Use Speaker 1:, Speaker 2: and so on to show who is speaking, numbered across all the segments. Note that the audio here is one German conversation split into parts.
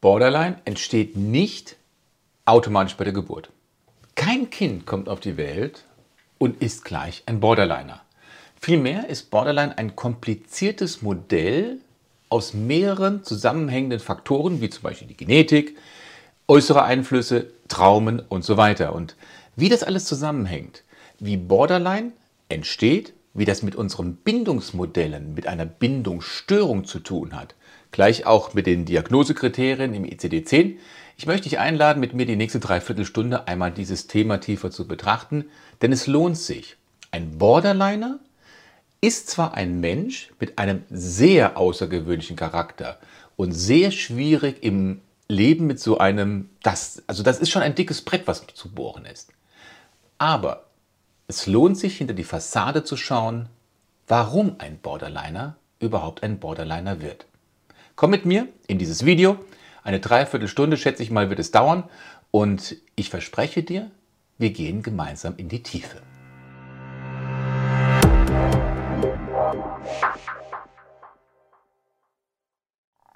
Speaker 1: Borderline entsteht nicht automatisch bei der Geburt. Kein Kind kommt auf die Welt und ist gleich ein Borderliner. Vielmehr ist Borderline ein kompliziertes Modell aus mehreren zusammenhängenden Faktoren, wie zum Beispiel die Genetik, äußere Einflüsse, Traumen und so weiter. Und wie das alles zusammenhängt, wie Borderline entsteht, wie das mit unseren Bindungsmodellen, mit einer Bindungsstörung zu tun hat, gleich auch mit den Diagnosekriterien im ICD-10. Ich möchte dich einladen, mit mir die nächste Dreiviertelstunde einmal dieses Thema tiefer zu betrachten, denn es lohnt sich. Ein Borderliner ist zwar ein Mensch mit einem sehr außergewöhnlichen Charakter und sehr schwierig im Leben mit so einem, das, also das ist schon ein dickes Brett, was zu bohren ist. Aber es lohnt sich, hinter die Fassade zu schauen, warum ein Borderliner überhaupt ein Borderliner wird. Komm mit mir in dieses Video. Eine Dreiviertelstunde, schätze ich mal, wird es dauern. Und ich verspreche dir, wir gehen gemeinsam in die Tiefe.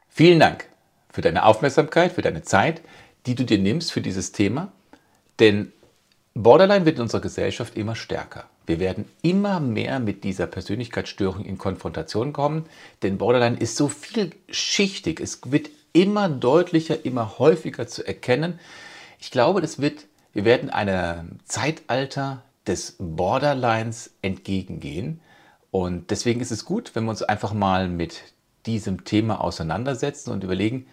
Speaker 1: Vielen Dank für deine Aufmerksamkeit, für deine Zeit, die du dir nimmst für dieses Thema. Denn Borderline wird in unserer Gesellschaft immer stärker. Wir werden immer mehr mit dieser Persönlichkeitsstörung in Konfrontation kommen, denn Borderline ist so vielschichtig. Es wird immer deutlicher, immer häufiger zu erkennen. Ich glaube, das wird, wir werden einem Zeitalter des Borderlines entgegengehen. Und deswegen ist es gut, wenn wir uns einfach mal mit diesem Thema auseinandersetzen und überlegen,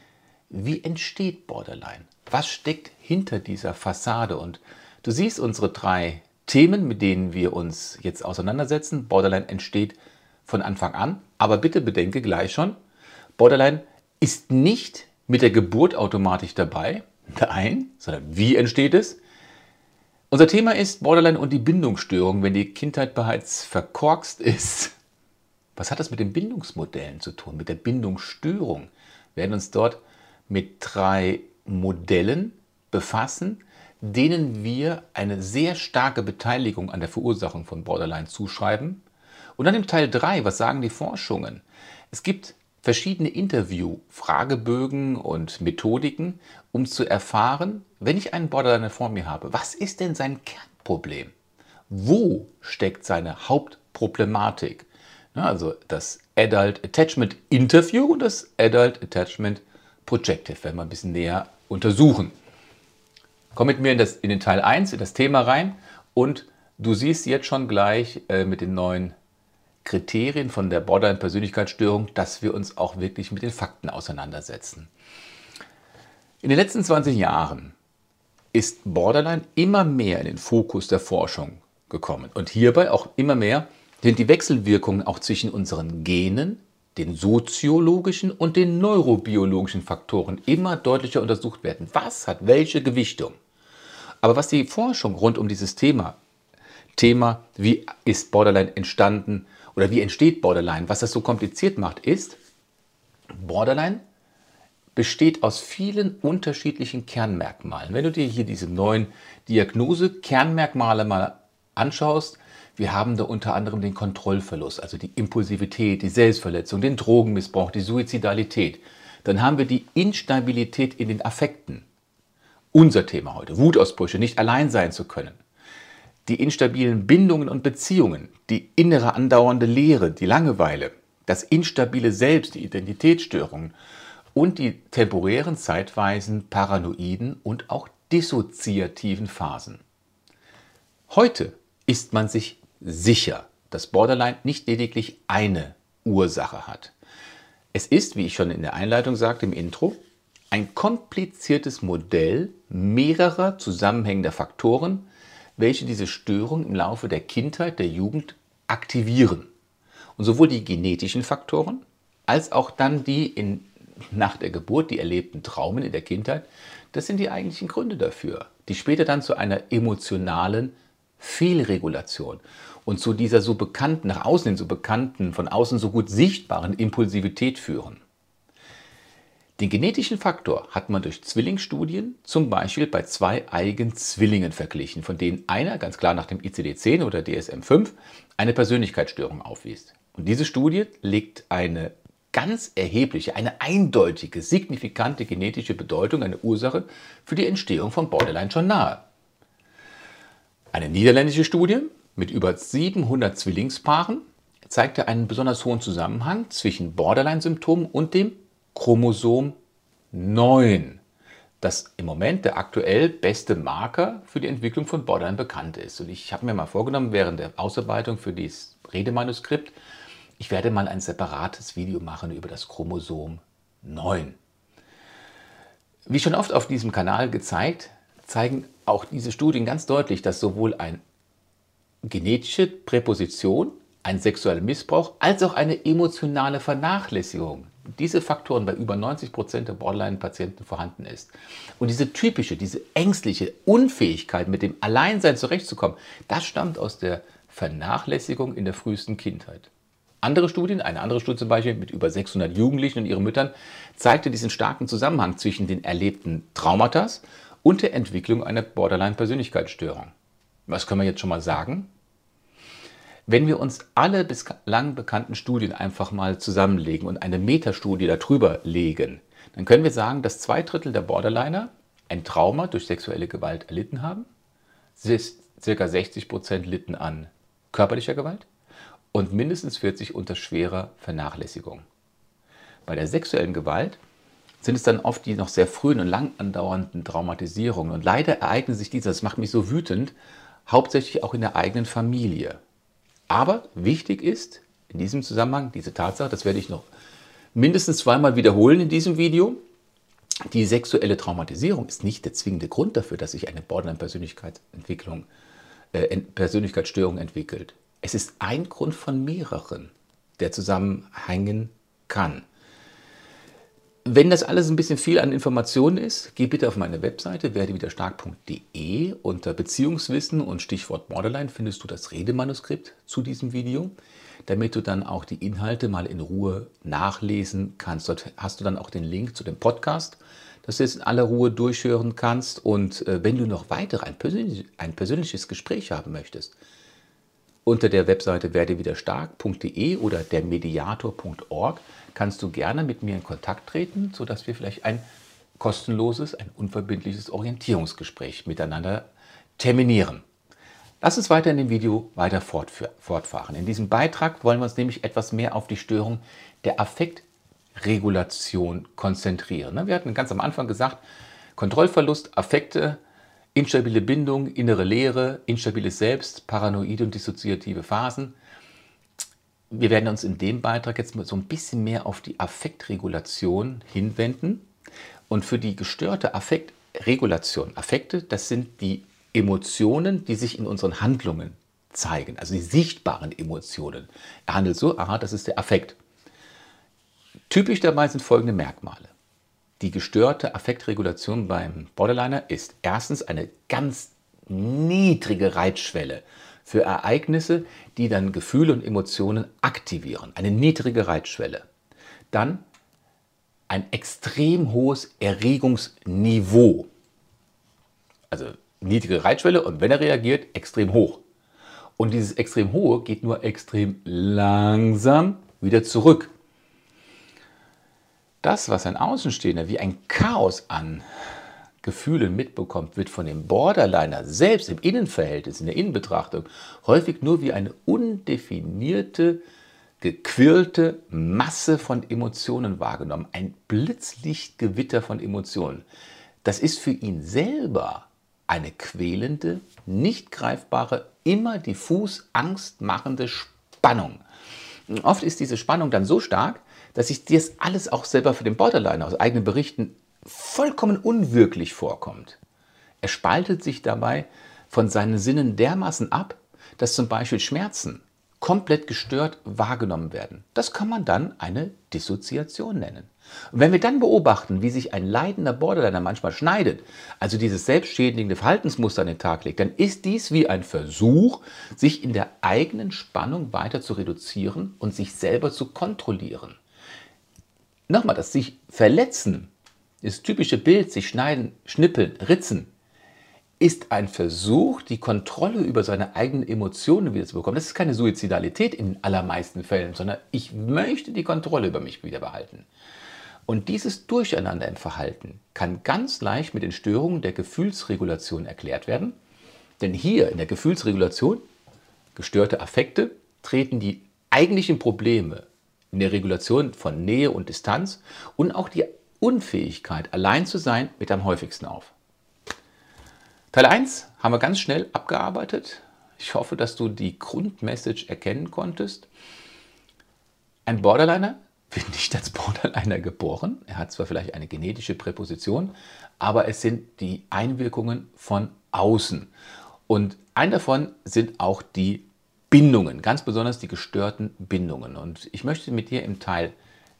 Speaker 1: wie entsteht Borderline? Was steckt hinter dieser Fassade? Und Du siehst unsere drei Themen, mit denen wir uns jetzt auseinandersetzen. Borderline entsteht von Anfang an, aber bitte bedenke gleich schon, Borderline ist nicht mit der Geburt automatisch dabei, nein, sondern wie entsteht es? Unser Thema ist Borderline und die Bindungsstörung, wenn die Kindheit bereits verkorkst ist. Was hat das mit den Bindungsmodellen zu tun, mit der Bindungsstörung? Wir werden uns dort mit drei Modellen befassen, denen wir eine sehr starke Beteiligung an der Verursachung von Borderline zuschreiben. Und dann im Teil 3, was sagen die Forschungen? Es gibt verschiedene Interview-Fragebögen und Methodiken, um zu erfahren, wenn ich einen Borderline vor mir habe, was ist denn sein Kernproblem? Wo steckt seine Hauptproblematik? Also das Adult Attachment Interview und das Adult Attachment Projective werden wir ein bisschen näher untersuchen. Komm mit mir in, das, in den Teil 1, in das Thema rein und du siehst jetzt schon gleich äh, mit den neuen Kriterien von der Borderline-Persönlichkeitsstörung, dass wir uns auch wirklich mit den Fakten auseinandersetzen. In den letzten 20 Jahren ist Borderline immer mehr in den Fokus der Forschung gekommen und hierbei auch immer mehr sind die Wechselwirkungen auch zwischen unseren Genen, den soziologischen und den neurobiologischen Faktoren immer deutlicher untersucht werden. Was hat welche Gewichtung? Aber was die Forschung rund um dieses Thema, Thema, wie ist Borderline entstanden oder wie entsteht Borderline, was das so kompliziert macht, ist, Borderline besteht aus vielen unterschiedlichen Kernmerkmalen. Wenn du dir hier diese neuen Diagnose-Kernmerkmale mal anschaust, wir haben da unter anderem den Kontrollverlust, also die Impulsivität, die Selbstverletzung, den Drogenmissbrauch, die Suizidalität. Dann haben wir die Instabilität in den Affekten. Unser Thema heute, Wutausbrüche, nicht allein sein zu können. Die instabilen Bindungen und Beziehungen, die innere andauernde Leere, die Langeweile, das instabile Selbst, die Identitätsstörungen und die temporären, zeitweisen, paranoiden und auch dissoziativen Phasen. Heute ist man sich sicher, dass Borderline nicht lediglich eine Ursache hat. Es ist, wie ich schon in der Einleitung sagte, im Intro, ein kompliziertes Modell mehrerer zusammenhängender Faktoren, welche diese Störung im Laufe der Kindheit, der Jugend aktivieren. Und sowohl die genetischen Faktoren als auch dann die in, nach der Geburt, die erlebten Traumen in der Kindheit, das sind die eigentlichen Gründe dafür, die später dann zu einer emotionalen Fehlregulation und zu dieser so bekannten, nach außen hin so bekannten, von außen so gut sichtbaren Impulsivität führen. Den genetischen Faktor hat man durch Zwillingsstudien zum Beispiel bei zwei Eigenzwillingen verglichen, von denen einer ganz klar nach dem ICD-10 oder DSM-5 eine Persönlichkeitsstörung aufwies. Und diese Studie legt eine ganz erhebliche, eine eindeutige, signifikante genetische Bedeutung, eine Ursache für die Entstehung von Borderline schon nahe. Eine niederländische Studie mit über 700 Zwillingspaaren zeigte einen besonders hohen Zusammenhang zwischen Borderline-Symptomen und dem Chromosom 9, das im Moment der aktuell beste Marker für die Entwicklung von Borderline bekannt ist. Und ich habe mir mal vorgenommen, während der Ausarbeitung für dieses Redemanuskript, ich werde mal ein separates Video machen über das Chromosom 9. Wie schon oft auf diesem Kanal gezeigt, zeigen auch diese Studien ganz deutlich, dass sowohl eine genetische Präposition, ein sexueller Missbrauch als auch eine emotionale Vernachlässigung diese Faktoren bei über 90 Prozent der Borderline-Patienten vorhanden ist. Und diese typische, diese ängstliche Unfähigkeit, mit dem Alleinsein zurechtzukommen, das stammt aus der Vernachlässigung in der frühesten Kindheit. Andere Studien, eine andere Studie zum Beispiel mit über 600 Jugendlichen und ihren Müttern, zeigte diesen starken Zusammenhang zwischen den erlebten Traumata und der Entwicklung einer Borderline-Persönlichkeitsstörung. Was können wir jetzt schon mal sagen? Wenn wir uns alle bislang bekannten Studien einfach mal zusammenlegen und eine Metastudie darüber legen, dann können wir sagen, dass zwei Drittel der Borderliner ein Trauma durch sexuelle Gewalt erlitten haben, circa 60 Prozent litten an körperlicher Gewalt und mindestens 40 unter schwerer Vernachlässigung. Bei der sexuellen Gewalt sind es dann oft die noch sehr frühen und lang andauernden Traumatisierungen. Und leider ereignen sich diese, das macht mich so wütend, hauptsächlich auch in der eigenen Familie. Aber wichtig ist in diesem Zusammenhang diese Tatsache, das werde ich noch mindestens zweimal wiederholen in diesem Video, die sexuelle Traumatisierung ist nicht der zwingende Grund dafür, dass sich eine Borderline-Persönlichkeitsentwicklung, äh, Persönlichkeitsstörung entwickelt. Es ist ein Grund von mehreren, der zusammenhängen kann. Wenn das alles ein bisschen viel an Informationen ist, geh bitte auf meine Webseite werdewiderstark.de. Unter Beziehungswissen und Stichwort Borderline findest du das Redemanuskript zu diesem Video, damit du dann auch die Inhalte mal in Ruhe nachlesen kannst. Dort hast du dann auch den Link zu dem Podcast, dass du es in aller Ruhe durchhören kannst. Und äh, wenn du noch weiter ein, persönlich, ein persönliches Gespräch haben möchtest, unter der Webseite werdewiderstark.de oder dermediator.org kannst du gerne mit mir in Kontakt treten, sodass wir vielleicht ein kostenloses, ein unverbindliches Orientierungsgespräch miteinander terminieren. Lass uns weiter in dem Video weiter fortfahren. In diesem Beitrag wollen wir uns nämlich etwas mehr auf die Störung der Affektregulation konzentrieren. Ne, wir hatten ganz am Anfang gesagt, Kontrollverlust, Affekte, instabile Bindung, innere Leere, instabiles Selbst, paranoide und dissoziative Phasen – wir werden uns in dem Beitrag jetzt so ein bisschen mehr auf die Affektregulation hinwenden. Und für die gestörte Affektregulation, Affekte, das sind die Emotionen, die sich in unseren Handlungen zeigen, also die sichtbaren Emotionen. Er handelt so, aha, das ist der Affekt. Typisch dabei sind folgende Merkmale. Die gestörte Affektregulation beim Borderliner ist erstens eine ganz niedrige Reitschwelle für Ereignisse, die dann Gefühle und Emotionen aktivieren. Eine niedrige Reitschwelle. Dann ein extrem hohes Erregungsniveau. Also niedrige Reitschwelle und wenn er reagiert, extrem hoch. Und dieses extrem hohe geht nur extrem langsam wieder zurück. Das, was ein Außenstehender wie ein Chaos an Gefühlen mitbekommt, wird von dem Borderliner selbst im Innenverhältnis, in der Innenbetrachtung, häufig nur wie eine undefinierte, gequirlte Masse von Emotionen wahrgenommen. Ein Blitzlichtgewitter von Emotionen. Das ist für ihn selber eine quälende, nicht greifbare, immer diffus angstmachende Spannung. Oft ist diese Spannung dann so stark, dass sich das alles auch selber für den Borderliner aus eigenen Berichten vollkommen unwirklich vorkommt. Er spaltet sich dabei von seinen Sinnen dermaßen ab, dass zum Beispiel Schmerzen komplett gestört wahrgenommen werden. Das kann man dann eine Dissoziation nennen. Und wenn wir dann beobachten, wie sich ein leidender Borderliner manchmal schneidet, also dieses selbstschädigende Verhaltensmuster an den Tag legt, dann ist dies wie ein Versuch, sich in der eigenen Spannung weiter zu reduzieren und sich selber zu kontrollieren. Nochmal, das sich verletzen das typische Bild, sich schneiden, schnippeln, ritzen, ist ein Versuch, die Kontrolle über seine eigenen Emotionen wieder zu bekommen. Das ist keine Suizidalität in allermeisten Fällen, sondern ich möchte die Kontrolle über mich wieder behalten. Und dieses Durcheinander im Verhalten kann ganz leicht mit den Störungen der Gefühlsregulation erklärt werden. Denn hier in der Gefühlsregulation, gestörte Affekte, treten die eigentlichen Probleme in der Regulation von Nähe und Distanz und auch die Unfähigkeit, allein zu sein, mit am häufigsten auf. Teil 1 haben wir ganz schnell abgearbeitet. Ich hoffe, dass du die Grundmessage erkennen konntest. Ein Borderliner wird nicht als Borderliner geboren. Er hat zwar vielleicht eine genetische Präposition, aber es sind die Einwirkungen von außen. Und ein davon sind auch die Bindungen, ganz besonders die gestörten Bindungen. Und ich möchte mit dir im Teil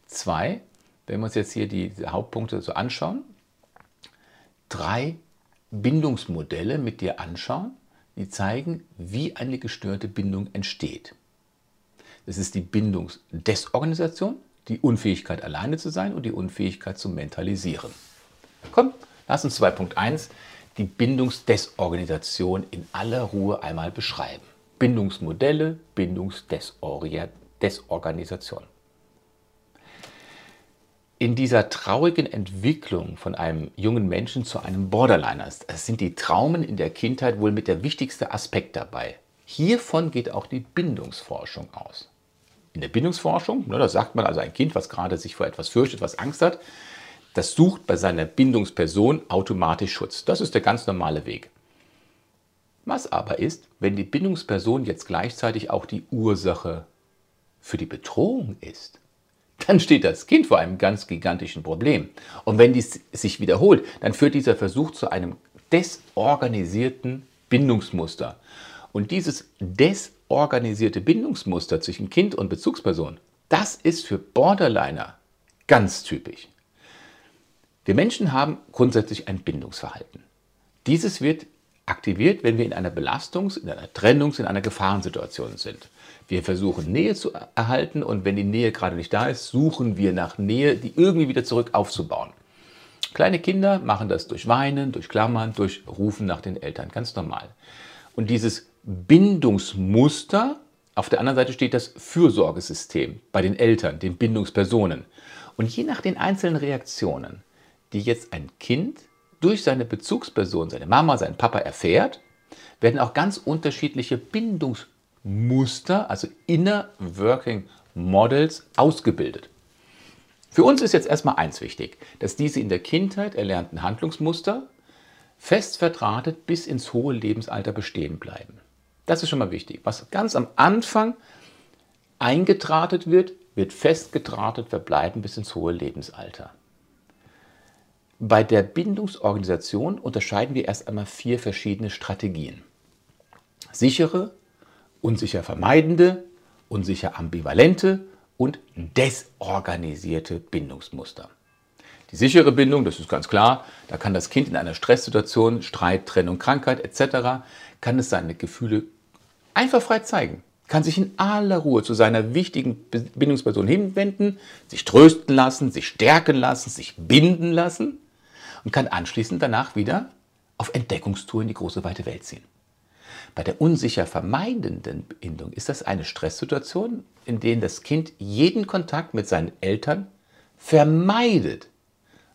Speaker 1: 2, wenn wir uns jetzt hier die Hauptpunkte so anschauen, drei Bindungsmodelle mit dir anschauen, die zeigen, wie eine gestörte Bindung entsteht. Das ist die Bindungsdesorganisation, die Unfähigkeit alleine zu sein und die Unfähigkeit zu mentalisieren. Komm, lass uns 2.1 die Bindungsdesorganisation in aller Ruhe einmal beschreiben. Bindungsmodelle, Bindungsdesorganisation. In dieser traurigen Entwicklung von einem jungen Menschen zu einem Borderliner sind die Traumen in der Kindheit wohl mit der wichtigste Aspekt dabei. Hiervon geht auch die Bindungsforschung aus. In der Bindungsforschung, ne, da sagt man also ein Kind, was gerade sich vor etwas fürchtet, was Angst hat, das sucht bei seiner Bindungsperson automatisch Schutz. Das ist der ganz normale Weg. Was aber ist, wenn die Bindungsperson jetzt gleichzeitig auch die Ursache für die Bedrohung ist? Dann steht das Kind vor einem ganz gigantischen Problem. Und wenn dies sich wiederholt, dann führt dieser Versuch zu einem desorganisierten Bindungsmuster. Und dieses desorganisierte Bindungsmuster zwischen Kind und Bezugsperson, das ist für Borderliner ganz typisch. Wir Menschen haben grundsätzlich ein Bindungsverhalten. Dieses wird aktiviert, wenn wir in einer Belastungs-, in einer Trennungs-, in einer Gefahrensituation sind. Wir versuchen Nähe zu erhalten und wenn die Nähe gerade nicht da ist, suchen wir nach Nähe, die irgendwie wieder zurück aufzubauen. Kleine Kinder machen das durch Weinen, durch Klammern, durch Rufen nach den Eltern, ganz normal. Und dieses Bindungsmuster, auf der anderen Seite steht das Fürsorgesystem bei den Eltern, den Bindungspersonen. Und je nach den einzelnen Reaktionen, die jetzt ein Kind durch seine Bezugsperson, seine Mama, seinen Papa erfährt, werden auch ganz unterschiedliche Bindungsmuster, also Inner Working Models, ausgebildet. Für uns ist jetzt erstmal eins wichtig, dass diese in der Kindheit erlernten Handlungsmuster fest verdrahtet bis ins hohe Lebensalter bestehen bleiben. Das ist schon mal wichtig. Was ganz am Anfang eingedrahtet wird, wird festgedrahtet verbleiben bis ins hohe Lebensalter. Bei der Bindungsorganisation unterscheiden wir erst einmal vier verschiedene Strategien. Sichere, unsicher vermeidende, unsicher ambivalente und desorganisierte Bindungsmuster. Die sichere Bindung, das ist ganz klar, da kann das Kind in einer Stresssituation, Streit, Trennung, Krankheit etc., kann es seine Gefühle einfach frei zeigen, kann sich in aller Ruhe zu seiner wichtigen Bindungsperson hinwenden, sich trösten lassen, sich stärken lassen, sich binden lassen und kann anschließend danach wieder auf Entdeckungstour in die große weite Welt ziehen. Bei der unsicher vermeidenden Bindung ist das eine Stresssituation, in der das Kind jeden Kontakt mit seinen Eltern vermeidet.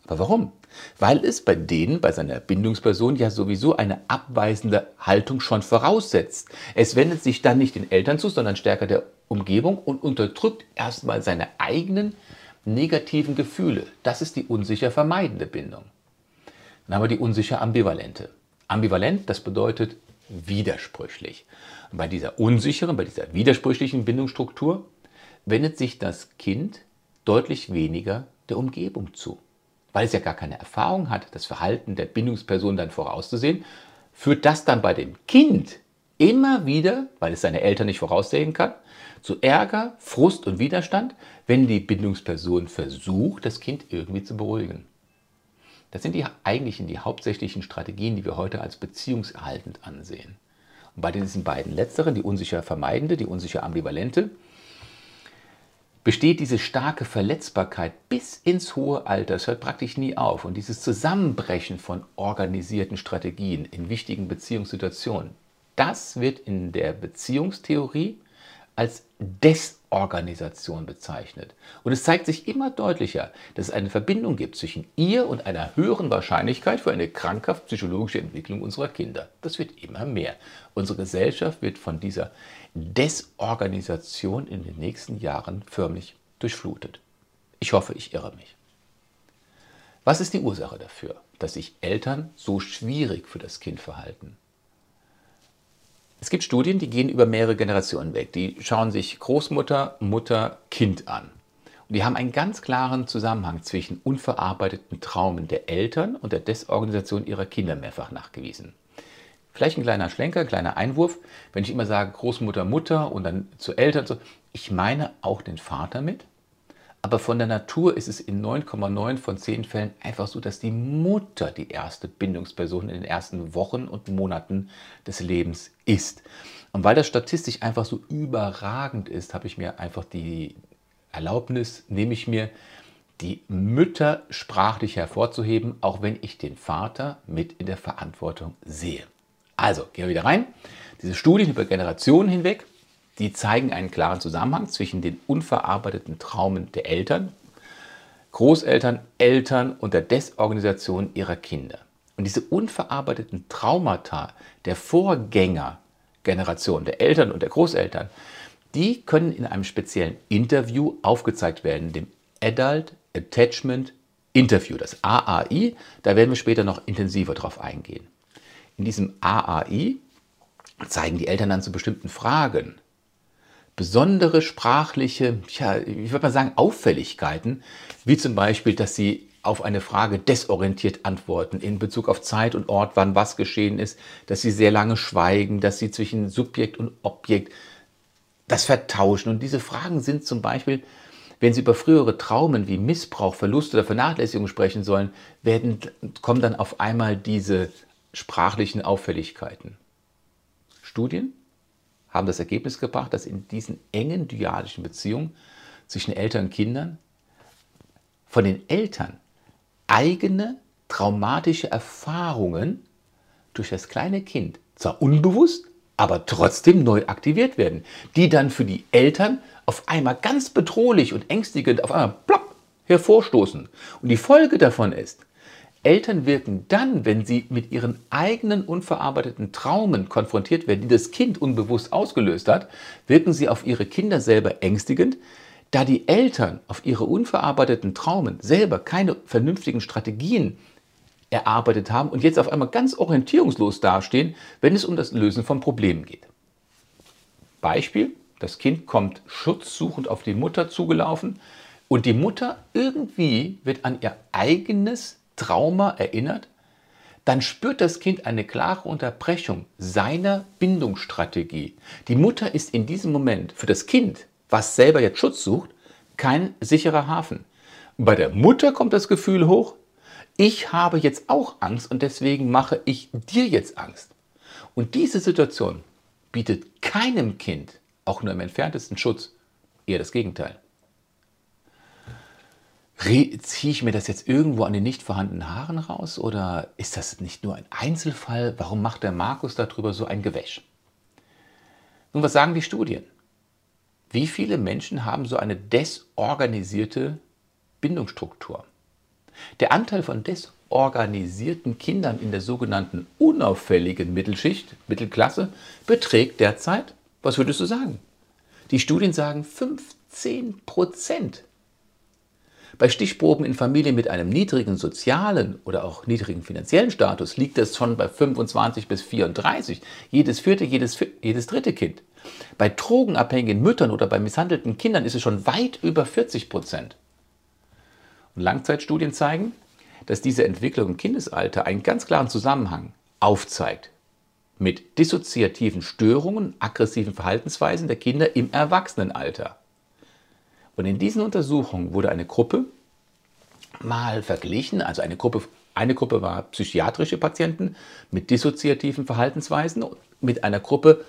Speaker 1: Aber warum? Weil es bei denen, bei seiner Bindungsperson ja sowieso eine abweisende Haltung schon voraussetzt. Es wendet sich dann nicht den Eltern zu, sondern stärker der Umgebung und unterdrückt erstmal seine eigenen negativen Gefühle. Das ist die unsicher vermeidende Bindung. Dann haben wir die unsicher ambivalente. Ambivalent, das bedeutet widersprüchlich. Bei dieser unsicheren, bei dieser widersprüchlichen Bindungsstruktur wendet sich das Kind deutlich weniger der Umgebung zu. Weil es ja gar keine Erfahrung hat, das Verhalten der Bindungsperson dann vorauszusehen, führt das dann bei dem Kind immer wieder, weil es seine Eltern nicht voraussehen kann, zu Ärger, Frust und Widerstand, wenn die Bindungsperson versucht, das Kind irgendwie zu beruhigen. Das sind die eigentlichen, die hauptsächlichen Strategien, die wir heute als beziehungserhaltend ansehen. Und bei diesen beiden letzteren, die unsicher vermeidende, die unsicher ambivalente, besteht diese starke Verletzbarkeit bis ins hohe Alter. Es hört praktisch nie auf. Und dieses Zusammenbrechen von organisierten Strategien in wichtigen Beziehungssituationen, das wird in der Beziehungstheorie als Desorganisation bezeichnet. Und es zeigt sich immer deutlicher, dass es eine Verbindung gibt zwischen ihr und einer höheren Wahrscheinlichkeit für eine krankhaft psychologische Entwicklung unserer Kinder. Das wird immer mehr. Unsere Gesellschaft wird von dieser Desorganisation in den nächsten Jahren förmlich durchflutet. Ich hoffe, ich irre mich. Was ist die Ursache dafür, dass sich Eltern so schwierig für das Kind verhalten? Es gibt Studien, die gehen über mehrere Generationen weg. Die schauen sich Großmutter, Mutter, Kind an. Und die haben einen ganz klaren Zusammenhang zwischen unverarbeiteten Traumen der Eltern und der Desorganisation ihrer Kinder mehrfach nachgewiesen. Vielleicht ein kleiner Schlenker, ein kleiner Einwurf. Wenn ich immer sage Großmutter, Mutter und dann zu Eltern, so, ich meine auch den Vater mit. Aber von der Natur ist es in 9,9 von 10 Fällen einfach so, dass die Mutter die erste Bindungsperson in den ersten Wochen und Monaten des Lebens ist. Und weil das statistisch einfach so überragend ist, habe ich mir einfach die Erlaubnis, nehme ich mir, die Mütter sprachlich hervorzuheben, auch wenn ich den Vater mit in der Verantwortung sehe. Also, gehen wir wieder rein. Diese Studien über Generationen hinweg die zeigen einen klaren Zusammenhang zwischen den unverarbeiteten Traumen der Eltern, Großeltern, Eltern und der Desorganisation ihrer Kinder. Und diese unverarbeiteten Traumata der Vorgängergeneration, der Eltern und der Großeltern, die können in einem speziellen Interview aufgezeigt werden, dem Adult Attachment Interview, das AAI. Da werden wir später noch intensiver drauf eingehen. In diesem AAI zeigen die Eltern dann zu bestimmten Fragen besondere sprachliche, ja, ich würde mal sagen, Auffälligkeiten, wie zum Beispiel, dass sie auf eine Frage desorientiert antworten in Bezug auf Zeit und Ort, wann was geschehen ist, dass sie sehr lange schweigen, dass sie zwischen Subjekt und Objekt das vertauschen. Und diese Fragen sind zum Beispiel, wenn Sie über frühere Traumen wie Missbrauch, Verlust oder Vernachlässigung sprechen sollen, werden, kommen dann auf einmal diese sprachlichen Auffälligkeiten. Studien haben das Ergebnis gebracht, dass in diesen engen dyadischen Beziehungen zwischen Eltern und Kindern von den Eltern eigene traumatische Erfahrungen durch das kleine Kind zwar unbewusst, aber trotzdem neu aktiviert werden, die dann für die Eltern auf einmal ganz bedrohlich und ängstigend auf einmal plopp hervorstoßen. Und die Folge davon ist, Eltern wirken dann, wenn sie mit ihren eigenen unverarbeiteten Traumen konfrontiert werden, die das Kind unbewusst ausgelöst hat, wirken sie auf ihre Kinder selber ängstigend, da die Eltern auf ihre unverarbeiteten Traumen selber keine vernünftigen Strategien erarbeitet haben und jetzt auf einmal ganz orientierungslos dastehen, wenn es um das Lösen von Problemen geht. Beispiel, das Kind kommt schutzsuchend auf die Mutter zugelaufen und die Mutter irgendwie wird an ihr eigenes Trauma erinnert, dann spürt das Kind eine klare Unterbrechung seiner Bindungsstrategie. Die Mutter ist in diesem Moment für das Kind, was selber jetzt Schutz sucht, kein sicherer Hafen. Bei der Mutter kommt das Gefühl hoch, ich habe jetzt auch Angst und deswegen mache ich dir jetzt Angst. Und diese Situation bietet keinem Kind auch nur im entferntesten Schutz, eher das Gegenteil ziehe ich mir das jetzt irgendwo an den nicht vorhandenen Haaren raus oder ist das nicht nur ein Einzelfall? Warum macht der Markus darüber so ein Gewäsch? Nun, was sagen die Studien? Wie viele Menschen haben so eine desorganisierte Bindungsstruktur? Der Anteil von desorganisierten Kindern in der sogenannten unauffälligen Mittelschicht, Mittelklasse, beträgt derzeit, was würdest du sagen? Die Studien sagen 15 Prozent. Bei Stichproben in Familien mit einem niedrigen sozialen oder auch niedrigen finanziellen Status liegt es schon bei 25 bis 34, jedes vierte, jedes, jedes dritte Kind. Bei drogenabhängigen Müttern oder bei misshandelten Kindern ist es schon weit über 40 Prozent. Und Langzeitstudien zeigen, dass diese Entwicklung im Kindesalter einen ganz klaren Zusammenhang aufzeigt mit dissoziativen Störungen, aggressiven Verhaltensweisen der Kinder im Erwachsenenalter. Und in diesen Untersuchungen wurde eine Gruppe mal verglichen, also eine Gruppe, eine Gruppe war psychiatrische Patienten mit dissoziativen Verhaltensweisen, mit einer Gruppe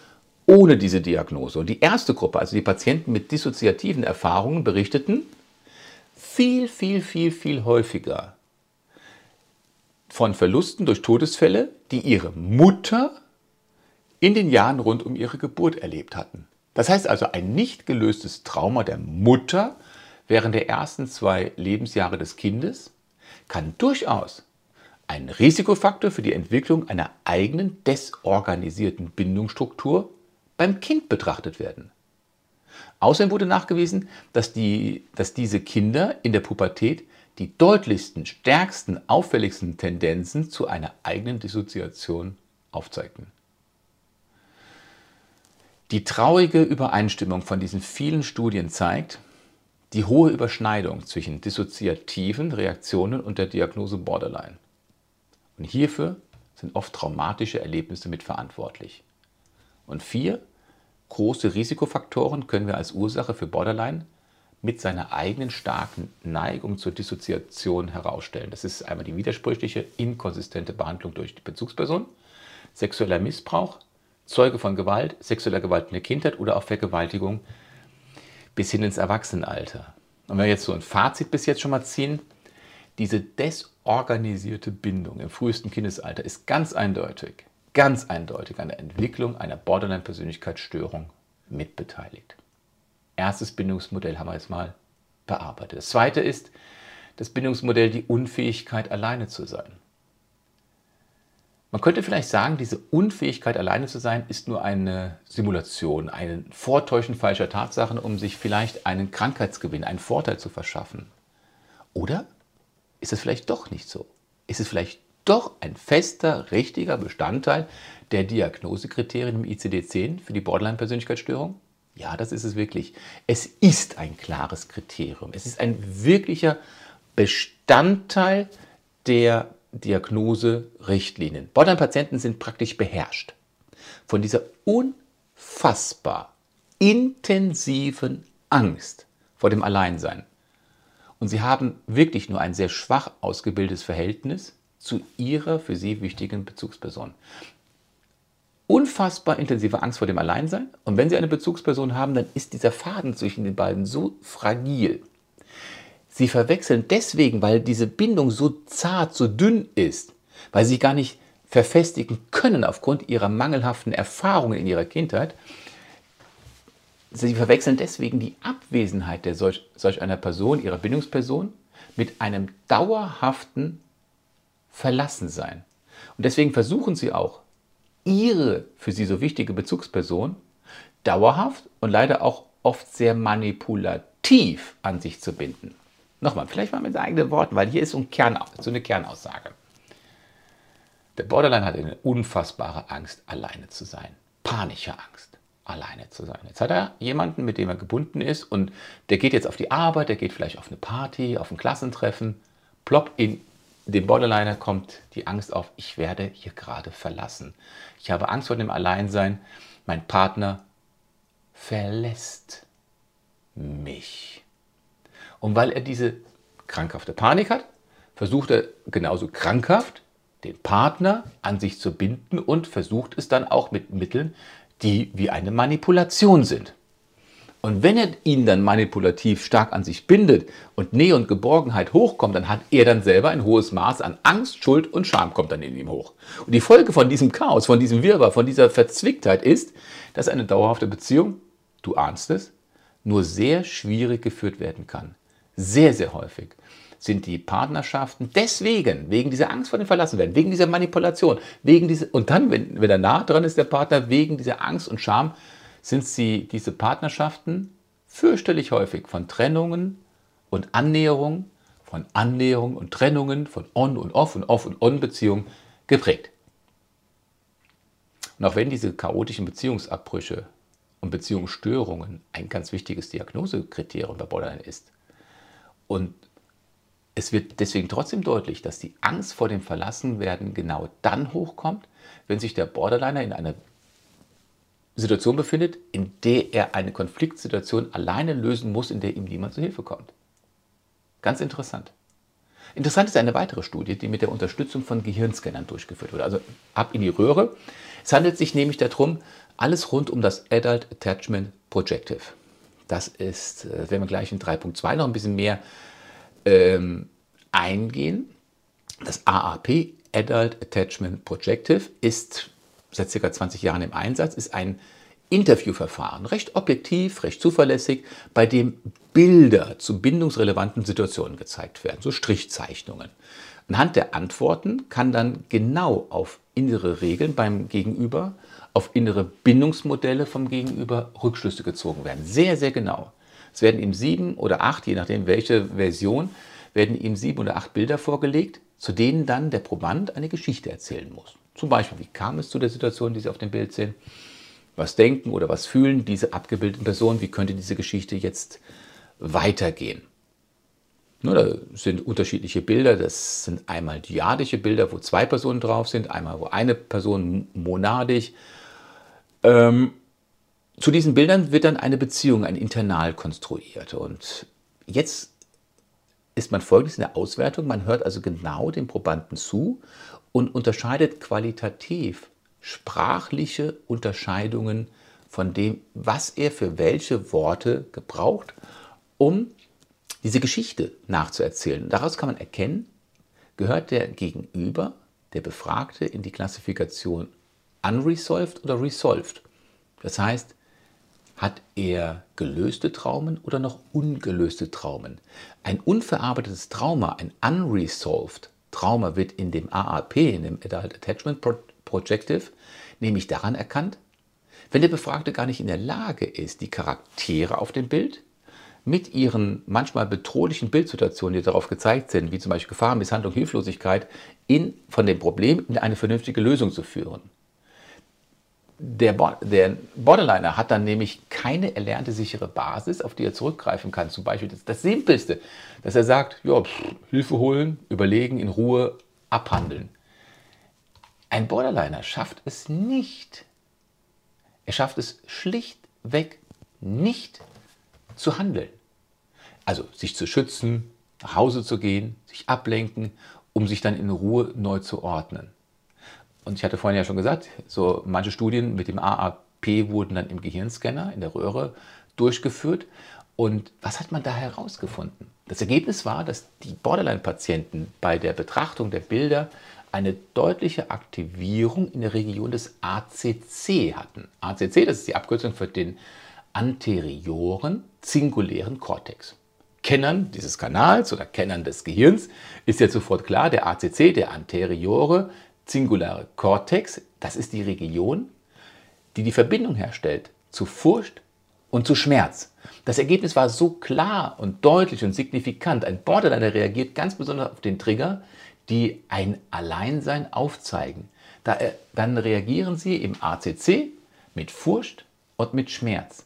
Speaker 1: ohne diese Diagnose. Und die erste Gruppe, also die Patienten mit dissoziativen Erfahrungen, berichteten viel, viel, viel, viel häufiger von Verlusten durch Todesfälle, die ihre Mutter in den Jahren rund um ihre Geburt erlebt hatten. Das heißt also, ein nicht gelöstes Trauma der Mutter während der ersten zwei Lebensjahre des Kindes kann durchaus ein Risikofaktor für die Entwicklung einer eigenen desorganisierten Bindungsstruktur beim Kind betrachtet werden. Außerdem wurde nachgewiesen, dass, die, dass diese Kinder in der Pubertät die deutlichsten, stärksten, auffälligsten Tendenzen zu einer eigenen Dissoziation aufzeigten. Die traurige Übereinstimmung von diesen vielen Studien zeigt die hohe Überschneidung zwischen dissoziativen Reaktionen und der Diagnose Borderline. Und hierfür sind oft traumatische Erlebnisse mitverantwortlich. Und vier große Risikofaktoren können wir als Ursache für Borderline mit seiner eigenen starken Neigung zur Dissoziation herausstellen. Das ist einmal die widersprüchliche, inkonsistente Behandlung durch die Bezugsperson, sexueller Missbrauch, Zeuge von Gewalt, sexueller Gewalt in der Kindheit oder auch Vergewaltigung bis hin ins Erwachsenenalter. Und wenn wir jetzt so ein Fazit bis jetzt schon mal ziehen, diese desorganisierte Bindung im frühesten Kindesalter ist ganz eindeutig, ganz eindeutig an der Entwicklung einer Borderline-Persönlichkeitsstörung mitbeteiligt. Erstes Bindungsmodell haben wir jetzt mal bearbeitet. Das zweite ist das Bindungsmodell die Unfähigkeit, alleine zu sein. Man könnte vielleicht sagen, diese Unfähigkeit, alleine zu sein, ist nur eine Simulation, ein Vortäuschen falscher Tatsachen, um sich vielleicht einen Krankheitsgewinn, einen Vorteil zu verschaffen. Oder ist es vielleicht doch nicht so? Ist es vielleicht doch ein fester, richtiger Bestandteil der Diagnosekriterien im ICD-10 für die Borderline-Persönlichkeitsstörung? Ja, das ist es wirklich. Es ist ein klares Kriterium. Es ist ein wirklicher Bestandteil der Diagnose-Richtlinien. Borderline-Patienten sind praktisch beherrscht von dieser unfassbar intensiven Angst vor dem Alleinsein. Und sie haben wirklich nur ein sehr schwach ausgebildetes Verhältnis zu ihrer für sie wichtigen Bezugsperson. Unfassbar intensive Angst vor dem Alleinsein. Und wenn sie eine Bezugsperson haben, dann ist dieser Faden zwischen den beiden so fragil, Sie verwechseln deswegen, weil diese Bindung so zart, so dünn ist, weil sie gar nicht verfestigen können aufgrund ihrer mangelhaften Erfahrungen in ihrer Kindheit. Sie verwechseln deswegen die Abwesenheit der solch, solch einer Person, ihrer Bindungsperson, mit einem dauerhaften Verlassensein. Und deswegen versuchen sie auch, ihre für sie so wichtige Bezugsperson dauerhaft und leider auch oft sehr manipulativ an sich zu binden. Nochmal, vielleicht mal mit eigenen Worten, weil hier ist so, ein Kern, so eine Kernaussage. Der Borderline hat eine unfassbare Angst, alleine zu sein. Panische Angst, alleine zu sein. Jetzt hat er jemanden, mit dem er gebunden ist und der geht jetzt auf die Arbeit, der geht vielleicht auf eine Party, auf ein Klassentreffen. Plopp, in dem Borderliner kommt die Angst auf, ich werde hier gerade verlassen. Ich habe Angst vor dem Alleinsein. Mein Partner verlässt mich. Und weil er diese krankhafte Panik hat, versucht er genauso krankhaft den Partner an sich zu binden und versucht es dann auch mit Mitteln, die wie eine Manipulation sind. Und wenn er ihn dann manipulativ stark an sich bindet und Nähe und Geborgenheit hochkommt, dann hat er dann selber ein hohes Maß an Angst, Schuld und Scham kommt dann in ihm hoch. Und die Folge von diesem Chaos, von diesem Wirrwarr, von dieser Verzwicktheit ist, dass eine dauerhafte Beziehung, du ahnst es, nur sehr schwierig geführt werden kann sehr, sehr häufig sind die Partnerschaften deswegen, wegen dieser Angst vor dem Verlassenwerden, wegen dieser Manipulation, wegen dieser, und dann, wenn, wenn er nah dran ist, der Partner, wegen dieser Angst und Scham, sind sie, diese Partnerschaften, fürchterlich häufig von Trennungen und Annäherungen, von Annäherungen und Trennungen, von On und Off und Off und On Beziehungen geprägt. Und auch wenn diese chaotischen Beziehungsabbrüche und Beziehungsstörungen ein ganz wichtiges Diagnosekriterium bei Borderline ist, und es wird deswegen trotzdem deutlich, dass die Angst vor dem Verlassenwerden genau dann hochkommt, wenn sich der Borderliner in einer Situation befindet, in der er eine Konfliktsituation alleine lösen muss, in der ihm niemand zu Hilfe kommt. Ganz interessant. Interessant ist eine weitere Studie, die mit der Unterstützung von Gehirnscannern durchgeführt wurde. Also ab in die Röhre. Es handelt sich nämlich darum, alles rund um das Adult Attachment Projective. Das ist, äh, werden wir gleich in 3.2 noch ein bisschen mehr ähm, eingehen. Das AAP, Adult Attachment Projective, ist seit ca. 20 Jahren im Einsatz, ist ein Interviewverfahren, recht objektiv, recht zuverlässig, bei dem Bilder zu bindungsrelevanten Situationen gezeigt werden, so Strichzeichnungen. Anhand der Antworten kann dann genau auf innere Regeln beim Gegenüber, auf innere Bindungsmodelle vom Gegenüber Rückschlüsse gezogen werden. Sehr, sehr genau. Es werden ihm sieben oder acht, je nachdem welche Version, werden ihm sieben oder acht Bilder vorgelegt, zu denen dann der Proband eine Geschichte erzählen muss. Zum Beispiel, wie kam es zu der Situation, die Sie auf dem Bild sehen? Was denken oder was fühlen diese abgebildeten Personen? Wie könnte diese Geschichte jetzt weitergehen? Nur, da sind unterschiedliche Bilder. Das sind einmal diadische Bilder, wo zwei Personen drauf sind, einmal wo eine Person monadisch. Ähm, zu diesen Bildern wird dann eine Beziehung, ein Internal konstruiert. Und jetzt ist man folgendes in der Auswertung. Man hört also genau dem Probanden zu und unterscheidet qualitativ sprachliche Unterscheidungen von dem, was er für welche Worte gebraucht, um diese Geschichte nachzuerzählen. Daraus kann man erkennen, gehört der Gegenüber, der Befragte, in die Klassifikation unresolved oder resolved. Das heißt, hat er gelöste Traumen oder noch ungelöste Traumen? Ein unverarbeitetes Trauma, ein unresolved Trauma wird in dem AAP, in dem Adult Attachment Projective, nämlich daran erkannt, wenn der Befragte gar nicht in der Lage ist, die Charaktere auf dem Bild mit ihren manchmal bedrohlichen Bildsituationen, die darauf gezeigt sind, wie zum Beispiel Gefahr, Misshandlung, Hilflosigkeit, in, von dem Problem in eine vernünftige Lösung zu führen. Der, der Borderliner hat dann nämlich keine erlernte sichere Basis, auf die er zurückgreifen kann. Zum Beispiel das, das Simpelste, dass er sagt, ja, Hilfe holen, überlegen, in Ruhe abhandeln. Ein Borderliner schafft es nicht. Er schafft es schlichtweg nicht zu handeln. Also sich zu schützen, nach Hause zu gehen, sich ablenken, um sich dann in Ruhe neu zu ordnen. Und ich hatte vorhin ja schon gesagt, so manche Studien mit dem AAP wurden dann im Gehirnscanner, in der Röhre durchgeführt. Und was hat man da herausgefunden? Das Ergebnis war, dass die Borderline-Patienten bei der Betrachtung der Bilder eine deutliche Aktivierung in der Region des ACC hatten. ACC, das ist die Abkürzung für den anterioren singulären Kortex. Kennern dieses Kanals oder Kennern des Gehirns ist ja sofort klar, der ACC, der anteriore zingulare Kortex, das ist die Region, die die Verbindung herstellt zu Furcht und zu Schmerz. Das Ergebnis war so klar und deutlich und signifikant. Ein Borderliner reagiert ganz besonders auf den Trigger, die ein Alleinsein aufzeigen. Da, äh, dann reagieren sie im ACC mit Furcht und mit Schmerz.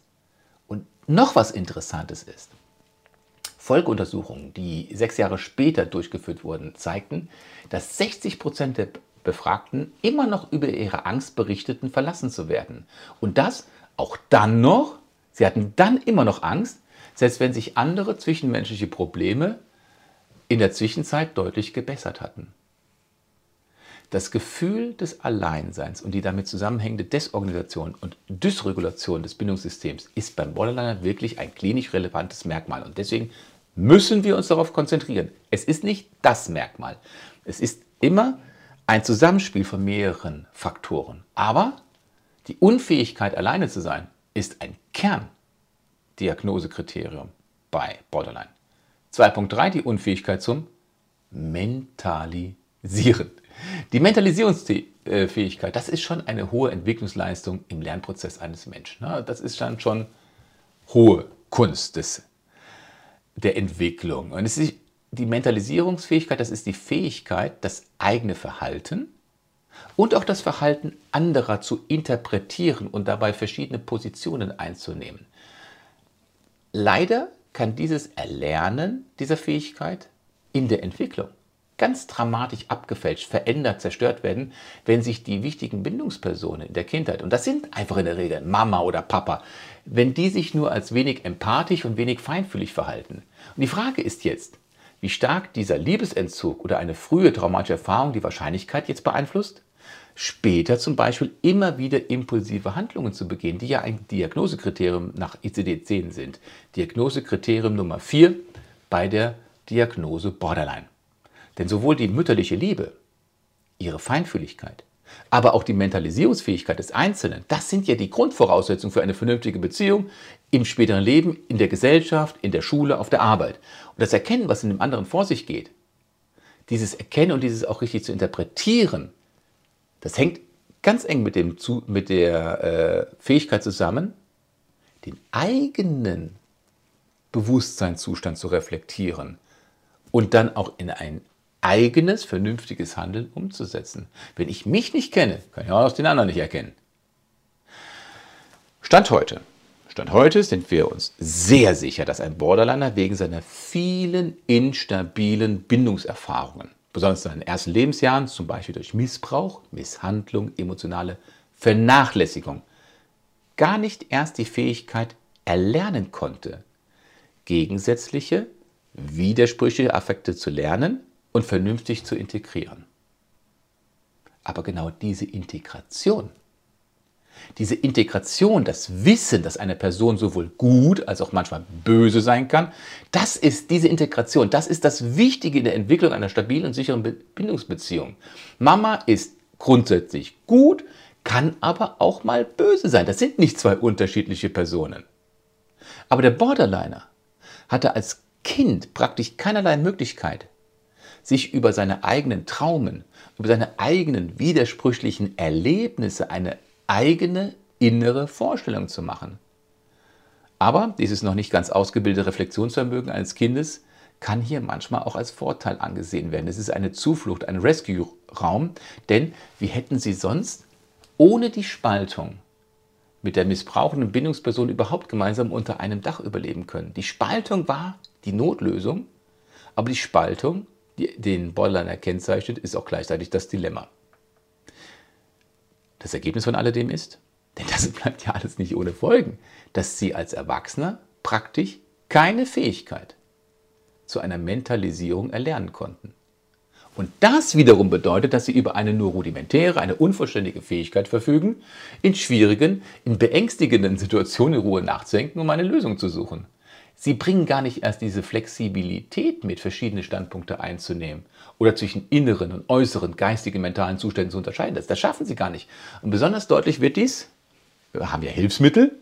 Speaker 1: Und noch was Interessantes ist, Folgeuntersuchungen, die sechs Jahre später durchgeführt wurden, zeigten, dass 60 Prozent der Befragten immer noch über ihre Angst berichteten, verlassen zu werden. Und das auch dann noch, sie hatten dann immer noch Angst, selbst wenn sich andere zwischenmenschliche Probleme in der Zwischenzeit deutlich gebessert hatten. Das Gefühl des Alleinseins und die damit zusammenhängende Desorganisation und Dysregulation des Bindungssystems ist beim Borderliner wirklich ein klinisch relevantes Merkmal. Und deswegen müssen wir uns darauf konzentrieren. Es ist nicht das Merkmal. Es ist immer ein Zusammenspiel von mehreren Faktoren. Aber die Unfähigkeit, alleine zu sein, ist ein Kerndiagnosekriterium bei Borderline. 2.3 die Unfähigkeit zum Mentalisieren. Die Mentalisierungsfähigkeit, das ist schon eine hohe Entwicklungsleistung im Lernprozess eines Menschen. Das ist dann schon hohe Kunst des, der Entwicklung. Und es ist die Mentalisierungsfähigkeit, das ist die Fähigkeit, das eigene Verhalten und auch das Verhalten anderer zu interpretieren und dabei verschiedene Positionen einzunehmen. Leider kann dieses Erlernen dieser Fähigkeit in der Entwicklung ganz dramatisch abgefälscht, verändert, zerstört werden, wenn sich die wichtigen Bindungspersonen in der Kindheit, und das sind einfach in der Regel Mama oder Papa, wenn die sich nur als wenig empathisch und wenig feinfühlig verhalten. Und die Frage ist jetzt, wie stark dieser Liebesentzug oder eine frühe traumatische Erfahrung die Wahrscheinlichkeit jetzt beeinflusst? Später zum Beispiel immer wieder impulsive Handlungen zu begehen, die ja ein Diagnosekriterium nach ICD-10 sind. Diagnosekriterium Nummer 4 bei der Diagnose Borderline. Denn sowohl die mütterliche Liebe, ihre Feinfühligkeit, aber auch die Mentalisierungsfähigkeit des Einzelnen, das sind ja die Grundvoraussetzungen für eine vernünftige Beziehung im späteren Leben, in der Gesellschaft, in der Schule, auf der Arbeit. Und das Erkennen, was in dem anderen vor sich geht, dieses Erkennen und dieses auch richtig zu interpretieren, das hängt ganz eng mit, dem, mit der äh, Fähigkeit zusammen, den eigenen Bewusstseinszustand zu reflektieren und dann auch in ein eigenes, vernünftiges Handeln umzusetzen. Wenn ich mich nicht kenne, kann ich auch den anderen nicht erkennen. Stand heute. Stand heute sind wir uns sehr sicher, dass ein Borderliner wegen seiner vielen instabilen Bindungserfahrungen, besonders in seinen ersten Lebensjahren, zum Beispiel durch Missbrauch, Misshandlung, emotionale Vernachlässigung, gar nicht erst die Fähigkeit erlernen konnte, gegensätzliche, widersprüchliche Affekte zu lernen und vernünftig zu integrieren. Aber genau diese Integration, diese Integration, das Wissen, dass eine Person sowohl gut als auch manchmal böse sein kann, das ist diese Integration, das ist das Wichtige in der Entwicklung einer stabilen und sicheren Bindungsbeziehung. Mama ist grundsätzlich gut, kann aber auch mal böse sein. Das sind nicht zwei unterschiedliche Personen. Aber der Borderliner hatte als Kind praktisch keinerlei Möglichkeit, sich über seine eigenen Traumen, über seine eigenen widersprüchlichen Erlebnisse eine eigene innere Vorstellung zu machen. Aber dieses noch nicht ganz ausgebildete Reflexionsvermögen eines Kindes kann hier manchmal auch als Vorteil angesehen werden. Es ist eine Zuflucht, ein Rescue-Raum, denn wie hätten Sie sonst ohne die Spaltung mit der missbrauchenden Bindungsperson überhaupt gemeinsam unter einem Dach überleben können? Die Spaltung war die Notlösung, aber die Spaltung die den Borderliner kennzeichnet, ist auch gleichzeitig das Dilemma. Das Ergebnis von alledem ist, denn das bleibt ja alles nicht ohne Folgen, dass Sie als Erwachsener praktisch keine Fähigkeit zu einer Mentalisierung erlernen konnten. Und das wiederum bedeutet, dass sie über eine nur rudimentäre, eine unvollständige Fähigkeit verfügen, in schwierigen, in beängstigenden Situationen in Ruhe nachzudenken, um eine Lösung zu suchen. Sie bringen gar nicht erst diese Flexibilität mit, verschiedene Standpunkte einzunehmen oder zwischen inneren und äußeren geistigen, mentalen Zuständen zu unterscheiden. Das, das schaffen sie gar nicht. Und besonders deutlich wird dies, wir haben ja Hilfsmittel,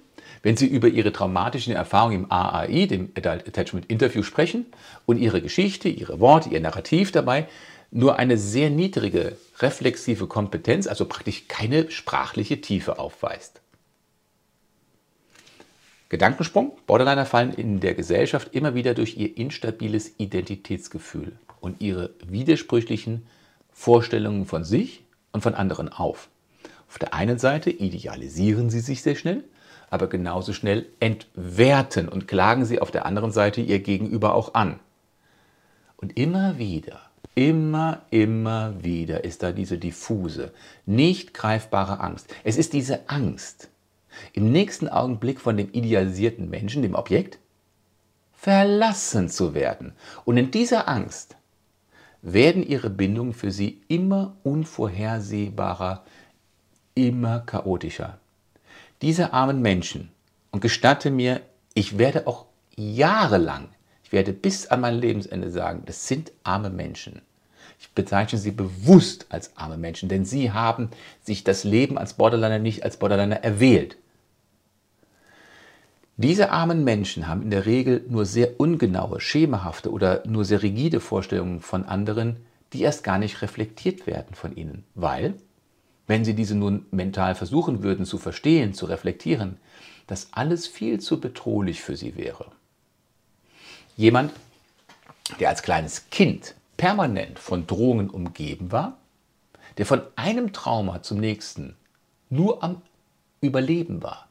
Speaker 1: wenn Sie über Ihre traumatischen Erfahrungen im AAI, dem Adult Attachment Interview, sprechen und Ihre Geschichte, Ihre Worte, Ihr Narrativ dabei nur eine sehr niedrige reflexive Kompetenz, also praktisch keine sprachliche Tiefe aufweist. Gedankensprung. Borderliner fallen in der Gesellschaft immer wieder durch ihr instabiles Identitätsgefühl und ihre widersprüchlichen Vorstellungen von sich und von anderen auf. Auf der einen Seite idealisieren sie sich sehr schnell, aber genauso schnell entwerten und klagen sie auf der anderen Seite ihr Gegenüber auch an. Und immer wieder, immer, immer wieder ist da diese diffuse, nicht greifbare Angst. Es ist diese Angst, im nächsten Augenblick von dem idealisierten Menschen, dem Objekt, verlassen zu werden. Und in dieser Angst werden ihre Bindungen für sie immer unvorhersehbarer, immer chaotischer. Diese armen Menschen, und gestatte mir, ich werde auch jahrelang, ich werde bis an mein Lebensende sagen, das sind arme Menschen. Ich bezeichne sie bewusst als arme Menschen, denn sie haben sich das Leben als Borderliner nicht als Borderliner erwählt. Diese armen Menschen haben in der Regel nur sehr ungenaue, schemahafte oder nur sehr rigide Vorstellungen von anderen, die erst gar nicht reflektiert werden von ihnen, weil, wenn sie diese nun mental versuchen würden zu verstehen, zu reflektieren, das alles viel zu bedrohlich für sie wäre. Jemand, der als kleines Kind permanent von Drohungen umgeben war, der von einem Trauma zum nächsten nur am Überleben war,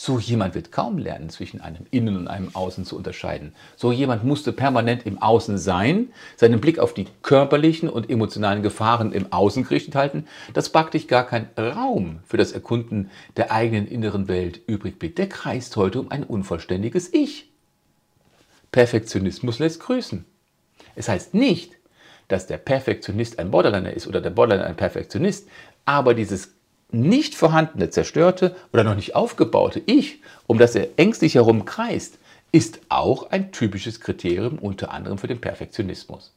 Speaker 1: so jemand wird kaum lernen, zwischen einem Innen und einem Außen zu unterscheiden. So jemand musste permanent im Außen sein, seinen Blick auf die körperlichen und emotionalen Gefahren im Außen gerichtet halten, dass praktisch gar kein Raum für das Erkunden der eigenen inneren Welt übrig blieb. Der kreist heute um ein unvollständiges Ich. Perfektionismus lässt grüßen. Es heißt nicht, dass der Perfektionist ein Borderliner ist oder der Borderliner ein Perfektionist, aber dieses nicht vorhandene, zerstörte oder noch nicht aufgebaute Ich, um das er ängstlich herum kreist, ist auch ein typisches Kriterium unter anderem für den Perfektionismus.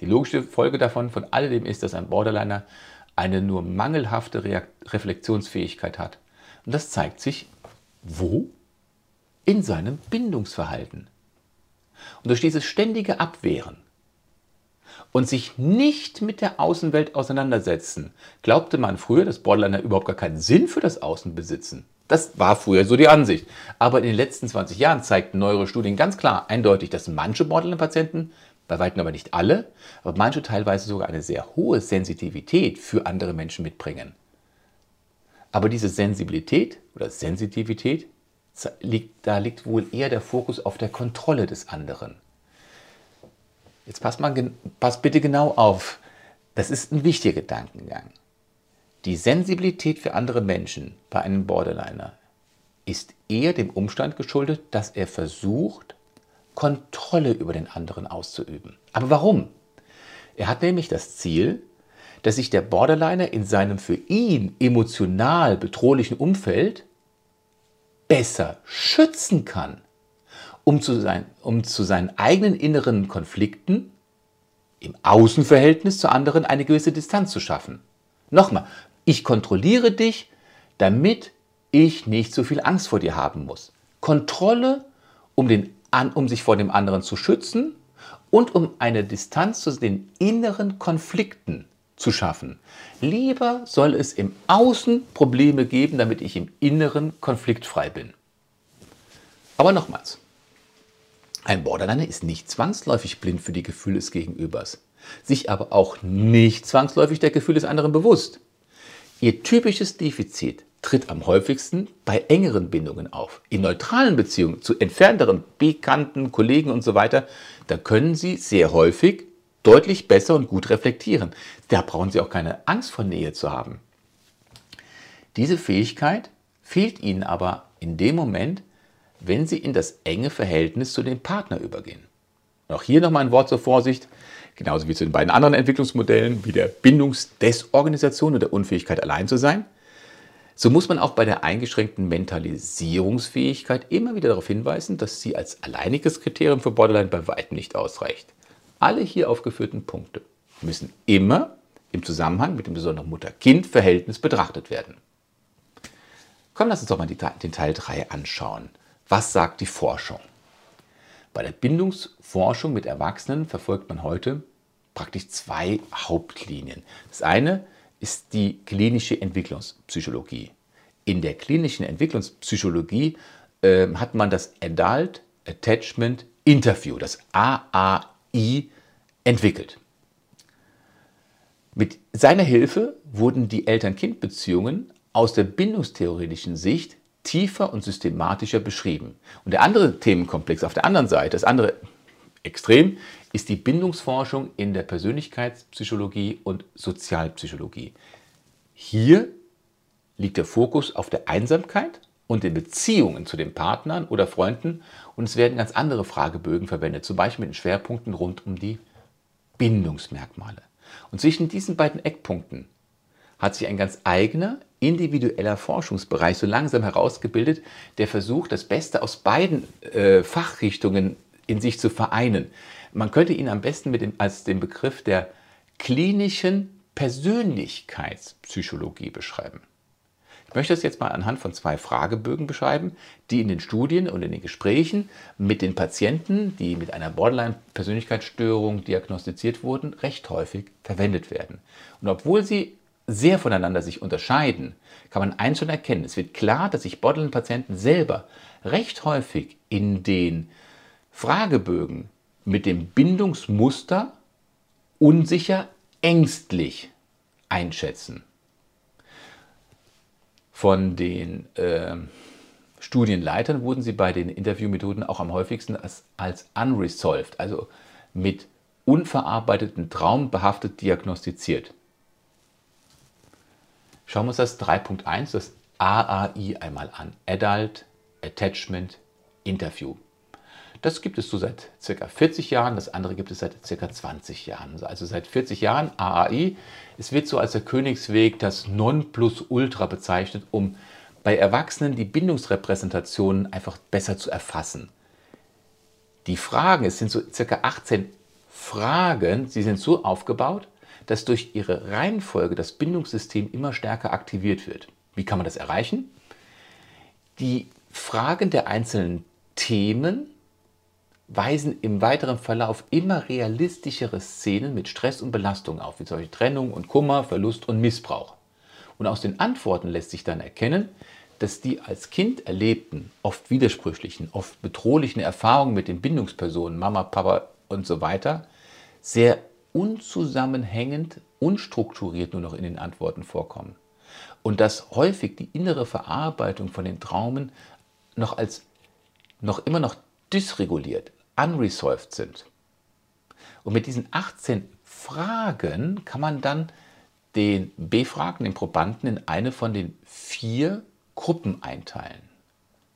Speaker 1: Die logische Folge davon von alledem ist, dass ein Borderliner eine nur mangelhafte Reflexionsfähigkeit hat. Und das zeigt sich wo? In seinem Bindungsverhalten. Und durch dieses ständige Abwehren und sich nicht mit der Außenwelt auseinandersetzen, glaubte man früher, dass Borderliner überhaupt gar keinen Sinn für das Außen besitzen. Das war früher so die Ansicht. Aber in den letzten 20 Jahren zeigten neuere Studien ganz klar, eindeutig, dass manche Borderline-Patienten, bei weitem aber nicht alle, aber manche teilweise sogar eine sehr hohe Sensitivität für andere Menschen mitbringen. Aber diese Sensibilität oder Sensitivität, da liegt wohl eher der Fokus auf der Kontrolle des anderen. Jetzt passt, mal, passt bitte genau auf. Das ist ein wichtiger Gedankengang. Die Sensibilität für andere Menschen bei einem Borderliner ist eher dem Umstand geschuldet, dass er versucht, Kontrolle über den anderen auszuüben. Aber warum? Er hat nämlich das Ziel, dass sich der Borderliner in seinem für ihn emotional bedrohlichen Umfeld besser schützen kann, um zu, sein, um zu seinen eigenen inneren Konflikten im Außenverhältnis zu anderen eine gewisse Distanz zu schaffen. Nochmal, ich kontrolliere dich, damit ich nicht so viel Angst vor dir haben muss. Kontrolle, um, den, um sich vor dem anderen zu schützen und um eine Distanz zu den inneren Konflikten zu schaffen. Lieber soll es im Außen Probleme geben, damit ich im Inneren konfliktfrei bin. Aber nochmals, ein Borderliner ist nicht zwangsläufig blind für die Gefühle des Gegenübers, sich aber auch nicht zwangsläufig der Gefühle des anderen bewusst. Ihr typisches Defizit tritt am häufigsten bei engeren Bindungen auf. In neutralen Beziehungen zu entfernteren Bekannten, Kollegen und so weiter, da können sie sehr häufig deutlich besser und gut reflektieren. Da brauchen Sie auch keine Angst vor Nähe zu haben. Diese Fähigkeit fehlt Ihnen aber in dem Moment, wenn Sie in das enge Verhältnis zu dem Partner übergehen. auch hier nochmal ein Wort zur Vorsicht, genauso wie zu den beiden anderen Entwicklungsmodellen, wie der Bindungsdesorganisation und der Unfähigkeit allein zu sein. So muss man auch bei der eingeschränkten Mentalisierungsfähigkeit immer wieder darauf hinweisen, dass sie als alleiniges Kriterium für Borderline bei weitem nicht ausreicht. Alle hier aufgeführten Punkte müssen immer im Zusammenhang mit dem besonderen Mutter-Kind-Verhältnis betrachtet werden. Komm, lass uns doch mal den Teil 3 anschauen. Was sagt die Forschung? Bei der Bindungsforschung mit Erwachsenen verfolgt man heute praktisch zwei Hauptlinien. Das eine ist die klinische Entwicklungspsychologie. In der klinischen Entwicklungspsychologie äh, hat man das Adult Attachment Interview, das AAI, entwickelt. Mit seiner Hilfe wurden die Eltern-Kind-Beziehungen aus der bindungstheoretischen Sicht tiefer und systematischer beschrieben. Und der andere Themenkomplex auf der anderen Seite, das andere Extrem, ist die Bindungsforschung in der Persönlichkeitspsychologie und Sozialpsychologie. Hier liegt der Fokus auf der Einsamkeit und den Beziehungen zu den Partnern oder Freunden und es werden ganz andere Fragebögen verwendet, zum Beispiel mit den Schwerpunkten rund um die Bindungsmerkmale. Und zwischen diesen beiden Eckpunkten hat sich ein ganz eigener individueller Forschungsbereich so langsam herausgebildet, der versucht, das Beste aus beiden äh, Fachrichtungen in sich zu vereinen. Man könnte ihn am besten mit dem, als den Begriff der klinischen Persönlichkeitspsychologie beschreiben. Ich möchte das jetzt mal anhand von zwei Fragebögen beschreiben, die in den Studien und in den Gesprächen mit den Patienten, die mit einer Borderline-Persönlichkeitsstörung diagnostiziert wurden, recht häufig verwendet werden. Und obwohl sie sehr voneinander sich unterscheiden, kann man eins schon erkennen. Es wird klar, dass sich Borderline-Patienten selber recht häufig in den Fragebögen mit dem Bindungsmuster unsicher, ängstlich einschätzen von den äh, Studienleitern wurden sie bei den Interviewmethoden auch am häufigsten als, als unresolved, also mit unverarbeiteten Traum behaftet diagnostiziert. Schauen wir uns das 3.1, das AAI einmal an. Adult Attachment Interview. Das gibt es so seit circa 40 Jahren, das andere gibt es seit circa 20 Jahren. Also seit 40 Jahren AAI. Es wird so als der Königsweg das Nonplusultra bezeichnet, um bei Erwachsenen die Bindungsrepräsentationen einfach besser zu erfassen. Die Fragen, es sind so circa 18 Fragen, sie sind so aufgebaut, dass durch ihre Reihenfolge das Bindungssystem immer stärker aktiviert wird. Wie kann man das erreichen? Die Fragen der einzelnen Themen weisen im weiteren Verlauf immer realistischere Szenen mit Stress und Belastung auf, wie solche Trennung und Kummer, Verlust und Missbrauch. Und aus den Antworten lässt sich dann erkennen, dass die als Kind erlebten, oft widersprüchlichen, oft bedrohlichen Erfahrungen mit den Bindungspersonen, Mama, Papa und so weiter, sehr unzusammenhängend, unstrukturiert nur noch in den Antworten vorkommen. Und dass häufig die innere Verarbeitung von den Traumen noch als noch immer noch dysreguliert, unresolved sind. Und mit diesen 18 Fragen kann man dann den Befragten, den Probanden, in eine von den vier Gruppen einteilen.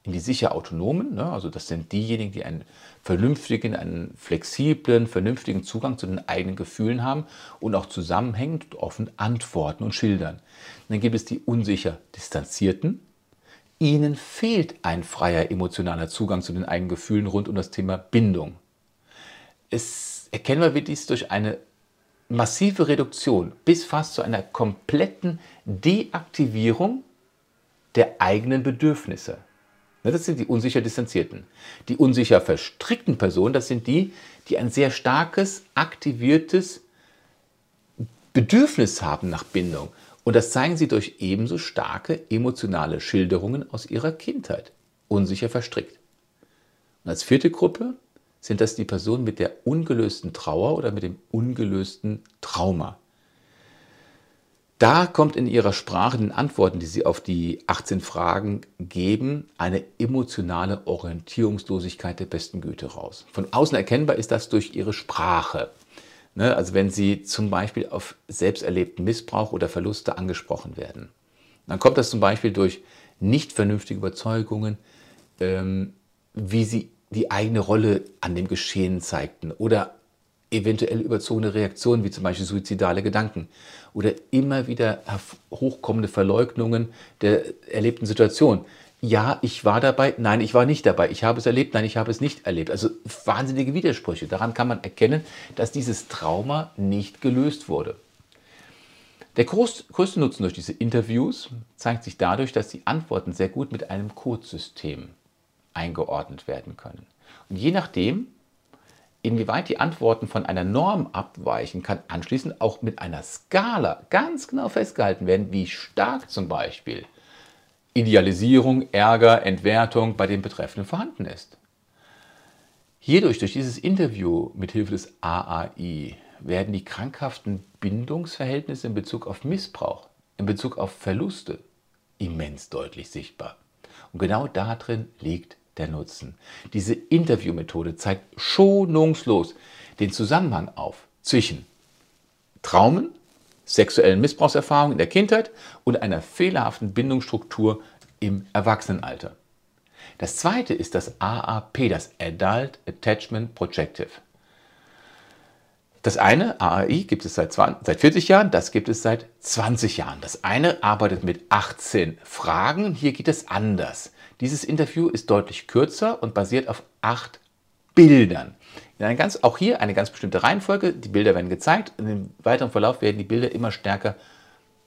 Speaker 1: In die sicher autonomen, ne, also das sind diejenigen, die einen vernünftigen, einen flexiblen, vernünftigen Zugang zu den eigenen Gefühlen haben und auch zusammenhängend und offen antworten und schildern. dann gibt es die unsicher distanzierten. Ihnen fehlt ein freier emotionaler Zugang zu den eigenen Gefühlen rund um das Thema Bindung. Es erkennen wir dies durch eine massive Reduktion bis fast zu einer kompletten Deaktivierung der eigenen Bedürfnisse. Das sind die unsicher Distanzierten. Die unsicher verstrickten Personen, das sind die, die ein sehr starkes, aktiviertes Bedürfnis haben nach Bindung. Und das zeigen sie durch ebenso starke emotionale Schilderungen aus ihrer Kindheit. Unsicher verstrickt. Und als vierte Gruppe sind das die Personen mit der ungelösten Trauer oder mit dem ungelösten Trauma. Da kommt in Ihrer Sprache, den Antworten, die Sie auf die 18 Fragen geben, eine emotionale Orientierungslosigkeit der besten Güte raus. Von außen erkennbar ist das durch Ihre Sprache. Ne, also wenn Sie zum Beispiel auf selbst erlebten Missbrauch oder Verluste angesprochen werden. Dann kommt das zum Beispiel durch nicht vernünftige Überzeugungen, ähm, wie Sie die eigene Rolle an dem Geschehen zeigten oder eventuell überzogene Reaktionen, wie zum Beispiel suizidale Gedanken oder immer wieder hochkommende Verleugnungen der erlebten Situation. Ja, ich war dabei, nein, ich war nicht dabei. Ich habe es erlebt, nein, ich habe es nicht erlebt. Also wahnsinnige Widersprüche. Daran kann man erkennen, dass dieses Trauma nicht gelöst wurde. Der größte Nutzen durch diese Interviews zeigt sich dadurch, dass die Antworten sehr gut mit einem Codesystem eingeordnet werden können. Und je nachdem, Inwieweit die Antworten von einer Norm abweichen, kann anschließend auch mit einer Skala ganz genau festgehalten werden, wie stark zum Beispiel Idealisierung, Ärger, Entwertung bei den Betreffenden vorhanden ist. Hierdurch, durch dieses Interview mit Hilfe des AAI, werden die krankhaften Bindungsverhältnisse in Bezug auf Missbrauch, in Bezug auf Verluste immens deutlich sichtbar. Und genau darin liegt der Nutzen. Diese Interviewmethode zeigt schonungslos den Zusammenhang auf zwischen Traumen, sexuellen Missbrauchserfahrungen in der Kindheit und einer fehlerhaften Bindungsstruktur im Erwachsenenalter. Das zweite ist das AAP, das Adult Attachment Projective. Das eine, AAI, gibt es seit, 20, seit 40 Jahren, das gibt es seit 20 Jahren. Das eine arbeitet mit 18 Fragen, hier geht es anders. Dieses Interview ist deutlich kürzer und basiert auf acht Bildern. Ganz, auch hier eine ganz bestimmte Reihenfolge. Die Bilder werden gezeigt und im weiteren Verlauf werden die Bilder immer stärker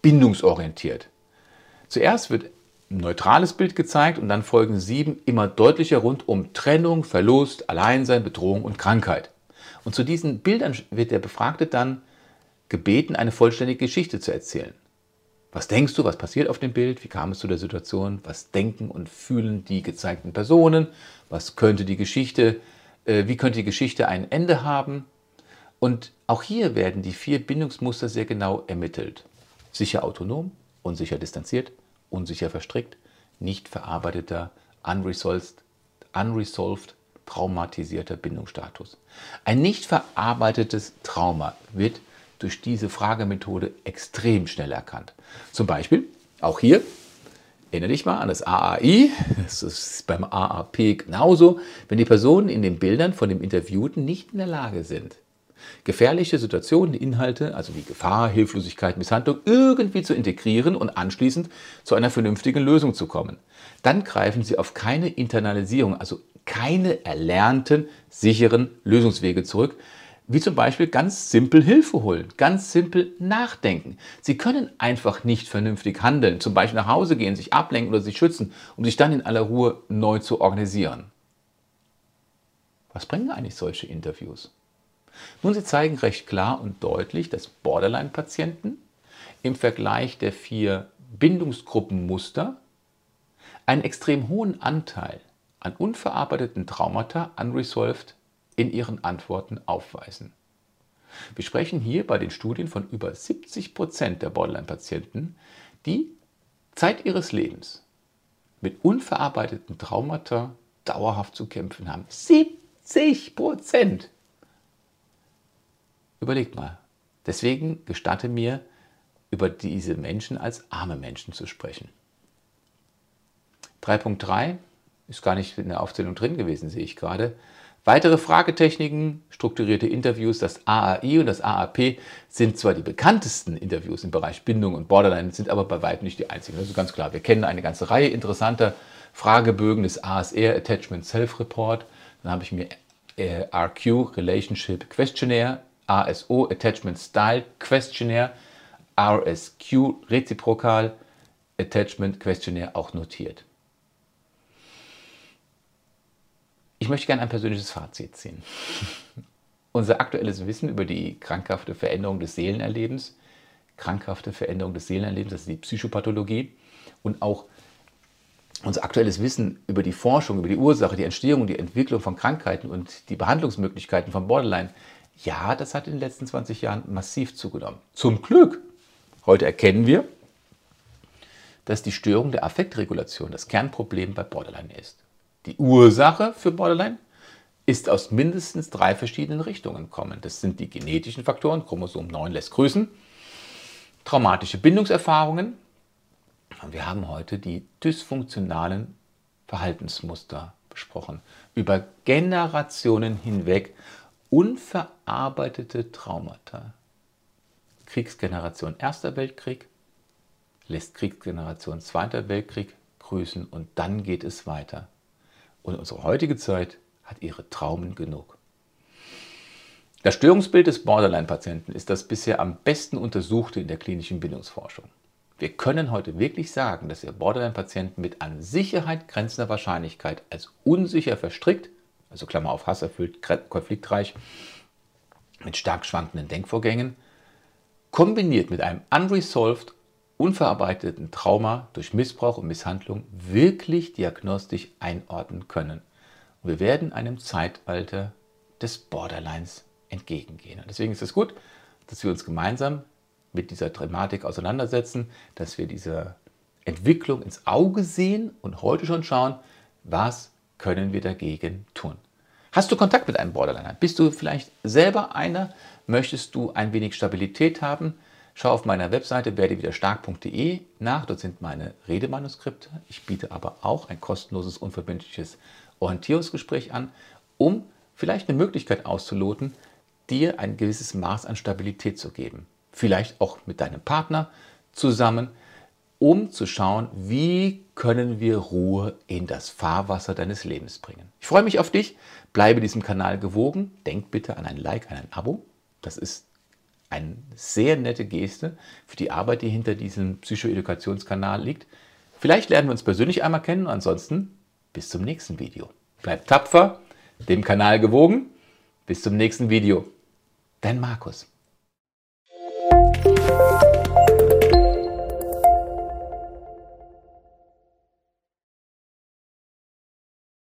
Speaker 1: bindungsorientiert. Zuerst wird ein neutrales Bild gezeigt und dann folgen sieben immer deutlicher rund um Trennung, Verlust, Alleinsein, Bedrohung und Krankheit. Und zu diesen Bildern wird der Befragte dann gebeten, eine vollständige Geschichte zu erzählen. Was denkst du, was passiert auf dem Bild? Wie kam es zu der Situation? Was denken und fühlen die gezeigten Personen? Was könnte die Geschichte, äh, wie könnte die Geschichte ein Ende haben? Und auch hier werden die vier Bindungsmuster sehr genau ermittelt. Sicher autonom, unsicher distanziert, unsicher verstrickt, nicht verarbeiteter, unresolved, unresolved traumatisierter Bindungsstatus. Ein nicht verarbeitetes Trauma wird durch diese Fragemethode extrem schnell erkannt. Zum Beispiel, auch hier, Erinnere dich mal an das AAI, das ist beim AAP genauso, wenn die Personen in den Bildern von dem Interviewten nicht in der Lage sind, gefährliche Situationen, Inhalte, also wie Gefahr, Hilflosigkeit, Misshandlung, irgendwie zu integrieren und anschließend zu einer vernünftigen Lösung zu kommen. Dann greifen sie auf keine Internalisierung, also keine erlernten, sicheren Lösungswege zurück, wie zum Beispiel ganz simpel Hilfe holen, ganz simpel nachdenken. Sie können einfach nicht vernünftig handeln, zum Beispiel nach Hause gehen, sich ablenken oder sich schützen, um sich dann in aller Ruhe neu zu organisieren. Was bringen eigentlich solche Interviews? Nun, sie zeigen recht klar und deutlich, dass Borderline-Patienten im Vergleich der vier Bindungsgruppenmuster einen extrem hohen Anteil an unverarbeiteten Traumata, unresolved, in ihren Antworten aufweisen. Wir sprechen hier bei den Studien von über 70 Prozent der Borderline-Patienten, die Zeit ihres Lebens mit unverarbeiteten Traumata dauerhaft zu kämpfen haben. 70 Prozent! Überlegt mal. Deswegen gestatte mir, über diese Menschen als arme Menschen zu sprechen. 3.3 ist gar nicht in der Aufzählung drin gewesen, sehe ich gerade. Weitere Fragetechniken, strukturierte Interviews, das AAI und das AAP sind zwar die bekanntesten Interviews im Bereich Bindung und Borderline, sind aber bei weitem nicht die einzigen. Das ist ganz klar. Wir kennen eine ganze Reihe interessanter Fragebögen des ASR, Attachment Self Report. Dann habe ich mir äh, RQ, Relationship Questionnaire, ASO, Attachment Style Questionnaire, RSQ, Reziprokal Attachment Questionnaire auch notiert. Ich möchte gerne ein persönliches Fazit ziehen. Unser aktuelles Wissen über die krankhafte Veränderung des Seelenerlebens, krankhafte Veränderung des Seelenerlebens, das ist die Psychopathologie und auch unser aktuelles Wissen über die Forschung, über die Ursache, die Entstehung die Entwicklung von Krankheiten und die Behandlungsmöglichkeiten von Borderline, ja, das hat in den letzten 20 Jahren massiv zugenommen. Zum Glück. Heute erkennen wir, dass die Störung der Affektregulation das Kernproblem bei Borderline ist. Die Ursache für Borderline ist aus mindestens drei verschiedenen Richtungen kommen. Das sind die genetischen Faktoren, Chromosom 9 lässt grüßen, traumatische Bindungserfahrungen und wir haben heute die dysfunktionalen Verhaltensmuster besprochen. Über Generationen hinweg unverarbeitete Traumata. Kriegsgeneration Erster Weltkrieg lässt Kriegsgeneration Zweiter Weltkrieg grüßen und dann geht es weiter. Und unsere heutige Zeit hat ihre Traumen genug. Das Störungsbild des Borderline-Patienten ist das bisher am besten untersuchte in der klinischen Bindungsforschung. Wir können heute wirklich sagen, dass wir Borderline-Patienten mit an Sicherheit grenzender Wahrscheinlichkeit als unsicher verstrickt, also Klammer auf hasserfüllt, konfliktreich, mit stark schwankenden Denkvorgängen, kombiniert mit einem unresolved unverarbeiteten Trauma durch Missbrauch und Misshandlung wirklich diagnostisch einordnen können. Und wir werden einem Zeitalter des Borderlines entgegengehen. Und deswegen ist es gut, dass wir uns gemeinsam mit dieser Dramatik auseinandersetzen, dass wir diese Entwicklung ins Auge sehen und heute schon schauen, was können wir dagegen tun. Hast du Kontakt mit einem Borderliner? Bist du vielleicht selber einer? Möchtest du ein wenig Stabilität haben? Schau auf meiner Webseite werdewiderstark.de nach, dort sind meine Redemanuskripte. Ich biete aber auch ein kostenloses, unverbindliches Orientierungsgespräch an, um vielleicht eine Möglichkeit auszuloten, dir ein gewisses Maß an Stabilität zu geben. Vielleicht auch mit deinem Partner zusammen, um zu schauen, wie können wir Ruhe in das Fahrwasser deines Lebens bringen. Ich freue mich auf dich, bleibe diesem Kanal gewogen, denk bitte an ein Like, an ein Abo. Das ist eine sehr nette Geste für die Arbeit, die hinter diesem Psychoedukationskanal liegt. Vielleicht lernen wir uns persönlich einmal kennen. Ansonsten bis zum nächsten Video. Bleibt tapfer, dem Kanal gewogen. Bis zum nächsten Video. Dein Markus.